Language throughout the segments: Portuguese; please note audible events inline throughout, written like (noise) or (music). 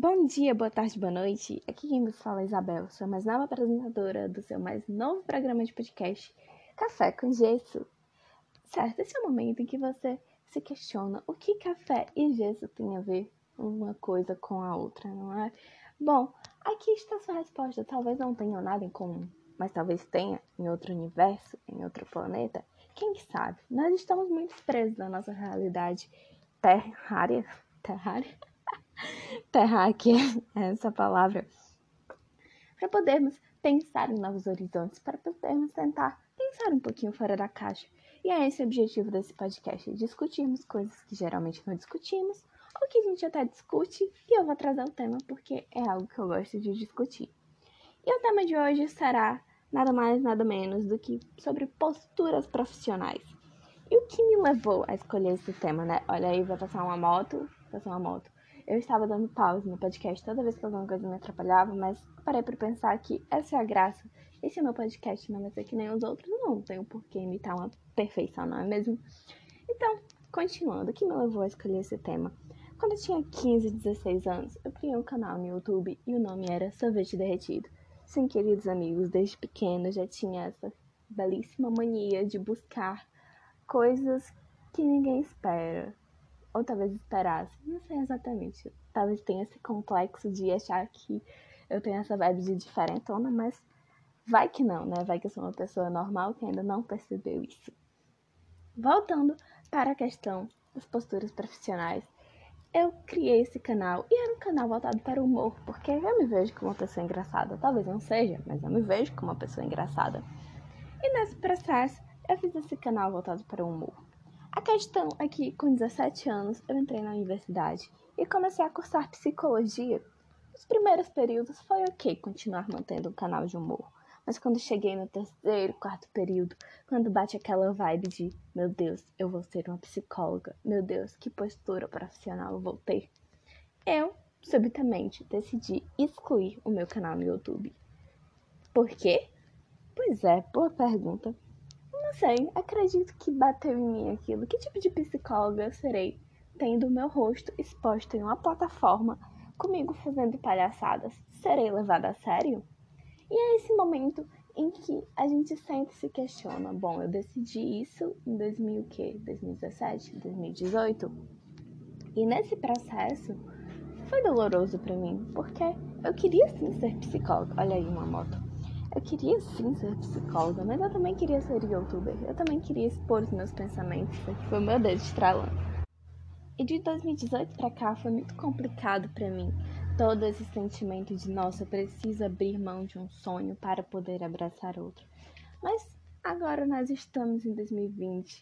Bom dia, boa tarde, boa noite. Aqui quem me fala é Isabel, sou a mais nova apresentadora do seu mais novo programa de podcast, Café com Gesso. Certo, esse é o momento em que você se questiona o que café e gesso tem a ver uma coisa com a outra, não é? Bom, aqui está a sua resposta. Talvez não tenha nada em comum, mas talvez tenha em outro universo, em outro planeta. Quem sabe? Nós estamos muito presos na nossa realidade terrária. Terrária? Terráquea, (laughs) essa palavra. Para podermos pensar em novos horizontes, para podermos tentar pensar um pouquinho fora da caixa. E é esse o objetivo desse podcast: discutirmos coisas que geralmente não discutimos, ou que a gente até discute, e eu vou trazer o tema porque é algo que eu gosto de discutir. E o tema de hoje será nada mais, nada menos do que sobre posturas profissionais. E o que me levou a escolher esse tema, né? Olha aí, vai passar uma moto, passar uma moto. Eu estava dando pausa no podcast toda vez que alguma coisa me atrapalhava, mas parei para pensar que essa é a graça. Esse é meu podcast, não vai ser que nem os outros, não tem um porquê imitar uma perfeição, não é mesmo? Então, continuando, o que me levou a escolher esse tema? Quando eu tinha 15, 16 anos, eu criei um canal no YouTube e o nome era Sorvete Derretido. Sim, queridos amigos, desde pequeno já tinha essa belíssima mania de buscar coisas que ninguém espera. Ou talvez esperasse, não sei exatamente. Talvez tenha esse complexo de achar que eu tenho essa vibe de diferentona, mas vai que não, né? Vai que eu sou uma pessoa normal que ainda não percebeu isso. Voltando para a questão das posturas profissionais, eu criei esse canal e era um canal voltado para o humor, porque eu me vejo como uma pessoa engraçada. Talvez não seja, mas eu me vejo como uma pessoa engraçada. E nesse processo, eu fiz esse canal voltado para o humor. A questão é que, com 17 anos, eu entrei na universidade e comecei a cursar psicologia. Nos primeiros períodos foi ok continuar mantendo um canal de humor. Mas quando cheguei no terceiro, quarto período, quando bate aquela vibe de meu Deus, eu vou ser uma psicóloga, meu Deus, que postura profissional eu vou ter, eu subitamente decidi excluir o meu canal no YouTube. Por quê? Pois é, boa pergunta. Não sei, acredito que bateu em mim aquilo. Que tipo de psicóloga eu serei tendo meu rosto exposto em uma plataforma comigo fazendo palhaçadas? Serei levada a sério? E é esse momento em que a gente sempre se questiona. Bom, eu decidi isso em 2000, 2017, 2018. E nesse processo foi doloroso para mim, porque eu queria sim ser psicóloga. Olha aí uma moto. Eu queria sim ser psicóloga, mas eu também queria ser youtuber. Eu também queria expor os meus pensamentos. Isso foi meu dedo estralando. E de 2018 para cá foi muito complicado para mim, todo esse sentimento de nossa, preciso abrir mão de um sonho para poder abraçar outro. Mas agora nós estamos em 2020.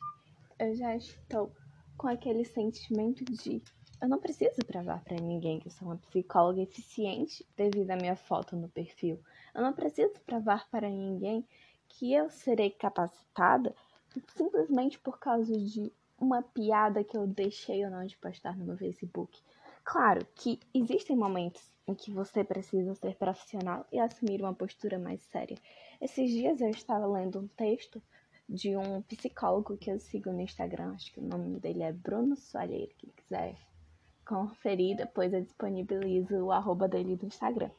Eu já estou com aquele sentimento de eu não preciso provar para ninguém que eu sou uma psicóloga eficiente devido à minha foto no perfil. Eu não preciso provar para ninguém que eu serei capacitada simplesmente por causa de uma piada que eu deixei ou não de postar no meu Facebook. Claro que existem momentos em que você precisa ser profissional e assumir uma postura mais séria. Esses dias eu estava lendo um texto de um psicólogo que eu sigo no Instagram, acho que o nome dele é Bruno Soalheiro, quem quiser conferir, depois eu disponibilizo o arroba dele no Instagram,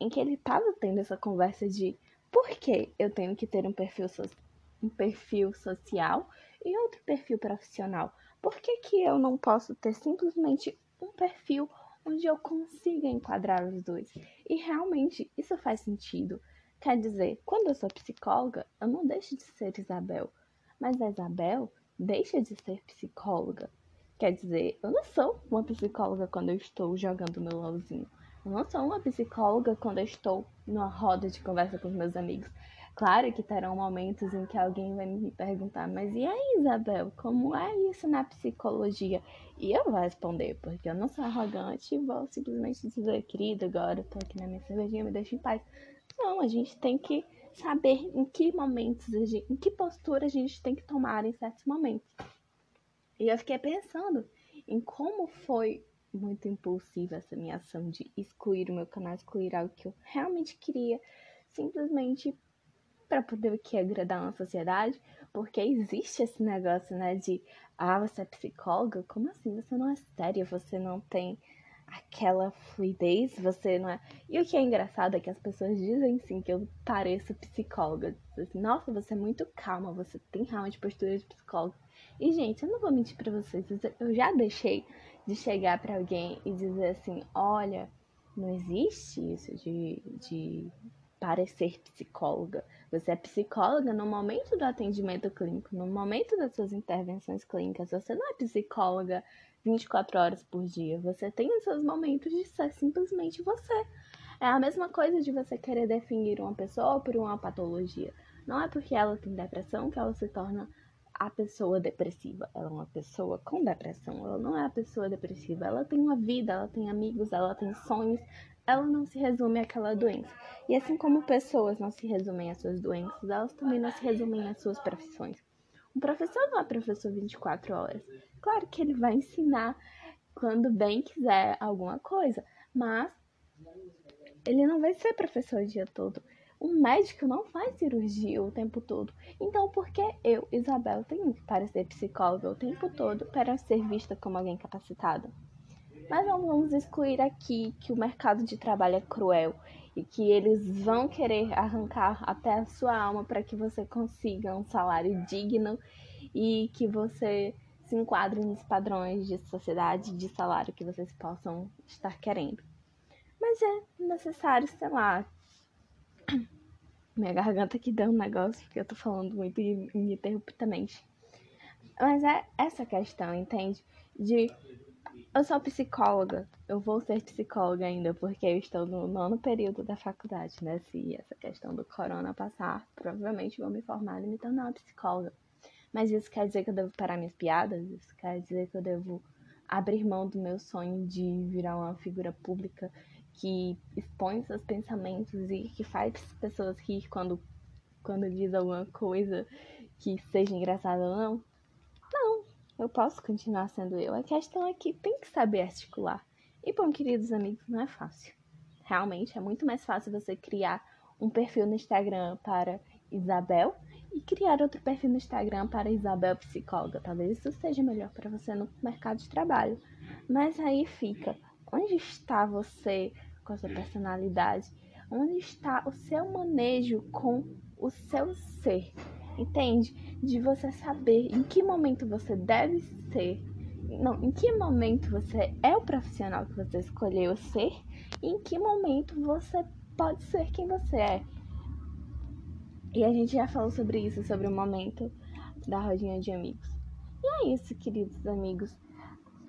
em que ele estava tendo essa conversa de por que eu tenho que ter um perfil, so um perfil social e outro perfil profissional. Por que, que eu não posso ter simplesmente um perfil onde eu consiga enquadrar os dois. E realmente isso faz sentido. Quer dizer, quando eu sou psicóloga, eu não deixo de ser Isabel, mas a Isabel deixa de ser psicóloga. Quer dizer, eu não sou uma psicóloga quando eu estou jogando meu LOLzinho. Eu não sou uma psicóloga quando eu estou numa roda de conversa com os meus amigos. Claro que terão momentos em que alguém vai me perguntar, mas e aí, Isabel, como é isso na psicologia? E eu vou responder, porque eu não sou arrogante e vou simplesmente dizer, querida, agora eu tô aqui na minha cervejinha, me deixa em paz. Não, a gente tem que saber em que momentos, gente, em que postura a gente tem que tomar em certos momentos. E eu fiquei pensando em como foi muito impulsiva essa minha ação de excluir o meu canal, excluir algo que eu realmente queria, simplesmente para poder que agradar uma sociedade, porque existe esse negócio, né, de ah, você é psicóloga? Como assim? Você não é séria, você não tem aquela fluidez, você não é. E o que é engraçado é que as pessoas dizem sim que eu pareço psicóloga. Assim, Nossa, você é muito calma, você tem realmente postura de psicóloga. E, gente, eu não vou mentir pra vocês, eu já deixei de chegar para alguém e dizer assim: olha, não existe isso de, de parecer psicóloga. Você é psicóloga no momento do atendimento clínico, no momento das suas intervenções clínicas. Você não é psicóloga 24 horas por dia. Você tem os seus momentos de ser simplesmente você. É a mesma coisa de você querer definir uma pessoa por uma patologia. Não é porque ela tem depressão que ela se torna a pessoa depressiva. Ela é uma pessoa com depressão. Ela não é a pessoa depressiva. Ela tem uma vida, ela tem amigos, ela tem sonhos. Ela não se resume àquela doença. E assim como pessoas não se resumem às suas doenças, elas também não se resumem às suas profissões. Um professor não é professor 24 horas. Claro que ele vai ensinar quando bem quiser alguma coisa, mas ele não vai ser professor o dia todo. Um médico não faz cirurgia o tempo todo. Então, por que eu, Isabel, tenho que parecer psicóloga o tempo todo para ser vista como alguém capacitado? Mas não vamos excluir aqui que o mercado de trabalho é cruel e que eles vão querer arrancar até a sua alma para que você consiga um salário digno e que você se enquadre nos padrões de sociedade de salário que vocês possam estar querendo. Mas é necessário, sei lá. (clears throat) Minha garganta aqui deu um negócio, porque eu tô falando muito ininterruptamente. Mas é essa questão, entende? De eu sou psicóloga, eu vou ser psicóloga ainda, porque eu estou no nono período da faculdade, né? Se essa questão do corona passar, provavelmente vou me formar e me tornar uma psicóloga. Mas isso quer dizer que eu devo parar minhas piadas? Isso quer dizer que eu devo abrir mão do meu sonho de virar uma figura pública que expõe seus pensamentos e que faz as pessoas rir quando, quando diz alguma coisa que seja engraçada ou não? Não, eu posso continuar sendo eu. A questão é que tem que saber articular. E, bom, queridos amigos, não é fácil. Realmente é muito mais fácil você criar um perfil no Instagram para Isabel e criar outro perfil no Instagram para Isabel Psicóloga. Talvez isso seja melhor para você no mercado de trabalho. Mas aí fica: onde está você com a sua personalidade? Onde está o seu manejo com o seu ser? Entende? De você saber em que momento você deve ser, não, em que momento você é o profissional que você escolheu ser e em que momento você pode ser quem você é. E a gente já falou sobre isso, sobre o momento da rodinha de amigos. E é isso, queridos amigos.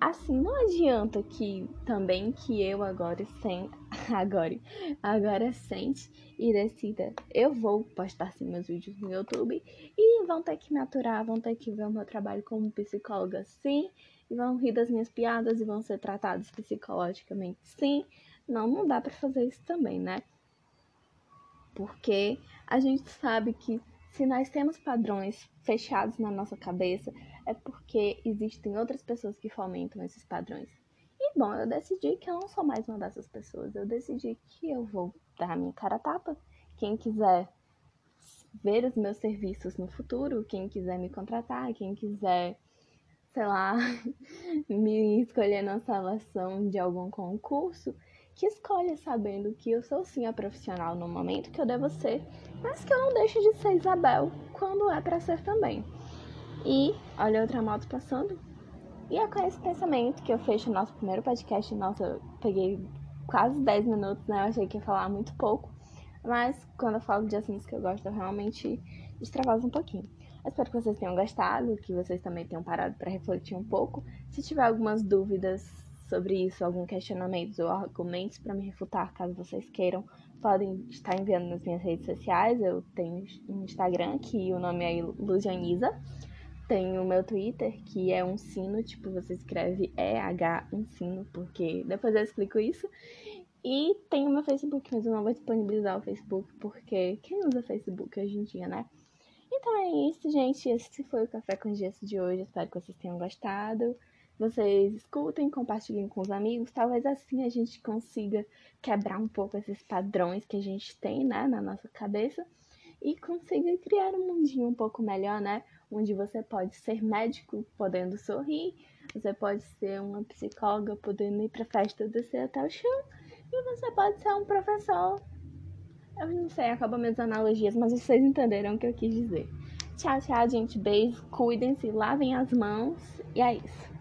Assim, não adianta que também que eu agora sem (laughs) agora agora sente e decida eu vou postar sim meus vídeos no YouTube e vão ter que me aturar, vão ter que ver o meu trabalho como psicóloga sim, e vão rir das minhas piadas e vão ser tratados psicologicamente sim. Não, não dá para fazer isso também, né? Porque a gente sabe que se nós temos padrões fechados na nossa cabeça, é porque existem outras pessoas que fomentam esses padrões. Bom, eu decidi que eu não sou mais uma dessas pessoas. Eu decidi que eu vou dar a minha cara a tapa. Quem quiser ver os meus serviços no futuro, quem quiser me contratar, quem quiser, sei lá, (laughs) me escolher na seleção de algum concurso, que escolha sabendo que eu sou sim a profissional no momento que eu devo ser, mas que eu não deixo de ser Isabel quando é para ser também. E olha outra moto passando. E é com esse pensamento que eu fecho o nosso primeiro podcast. Nossa, eu peguei quase 10 minutos, né? Eu achei que ia falar muito pouco. Mas quando eu falo de assuntos que eu gosto, eu realmente extravaso um pouquinho. Eu espero que vocês tenham gostado, que vocês também tenham parado para refletir um pouco. Se tiver algumas dúvidas sobre isso, algum questionamento ou argumentos para me refutar, caso vocês queiram, podem estar enviando nas minhas redes sociais. Eu tenho um Instagram que o nome é Lucianiza. Tenho o meu Twitter, que é um sino, tipo, você escreve EH sino, porque depois eu explico isso. E tem o meu Facebook, mas eu não vou disponibilizar o Facebook, porque quem usa Facebook hoje em dia, né? Então é isso, gente. Esse foi o Café com Gesso de hoje. Espero que vocês tenham gostado vocês escutem, compartilhem com os amigos. Talvez assim a gente consiga quebrar um pouco esses padrões que a gente tem, né, na nossa cabeça e consiga criar um mundinho um pouco melhor, né? Onde você pode ser médico podendo sorrir, Você pode ser uma psicóloga podendo ir pra festa descer até o chão. E você pode ser um professor. Eu não sei, acabam minhas analogias, mas vocês entenderam o que eu quis dizer. Tchau, tchau, gente. Beijo. Cuidem-se, lavem as mãos. E é isso.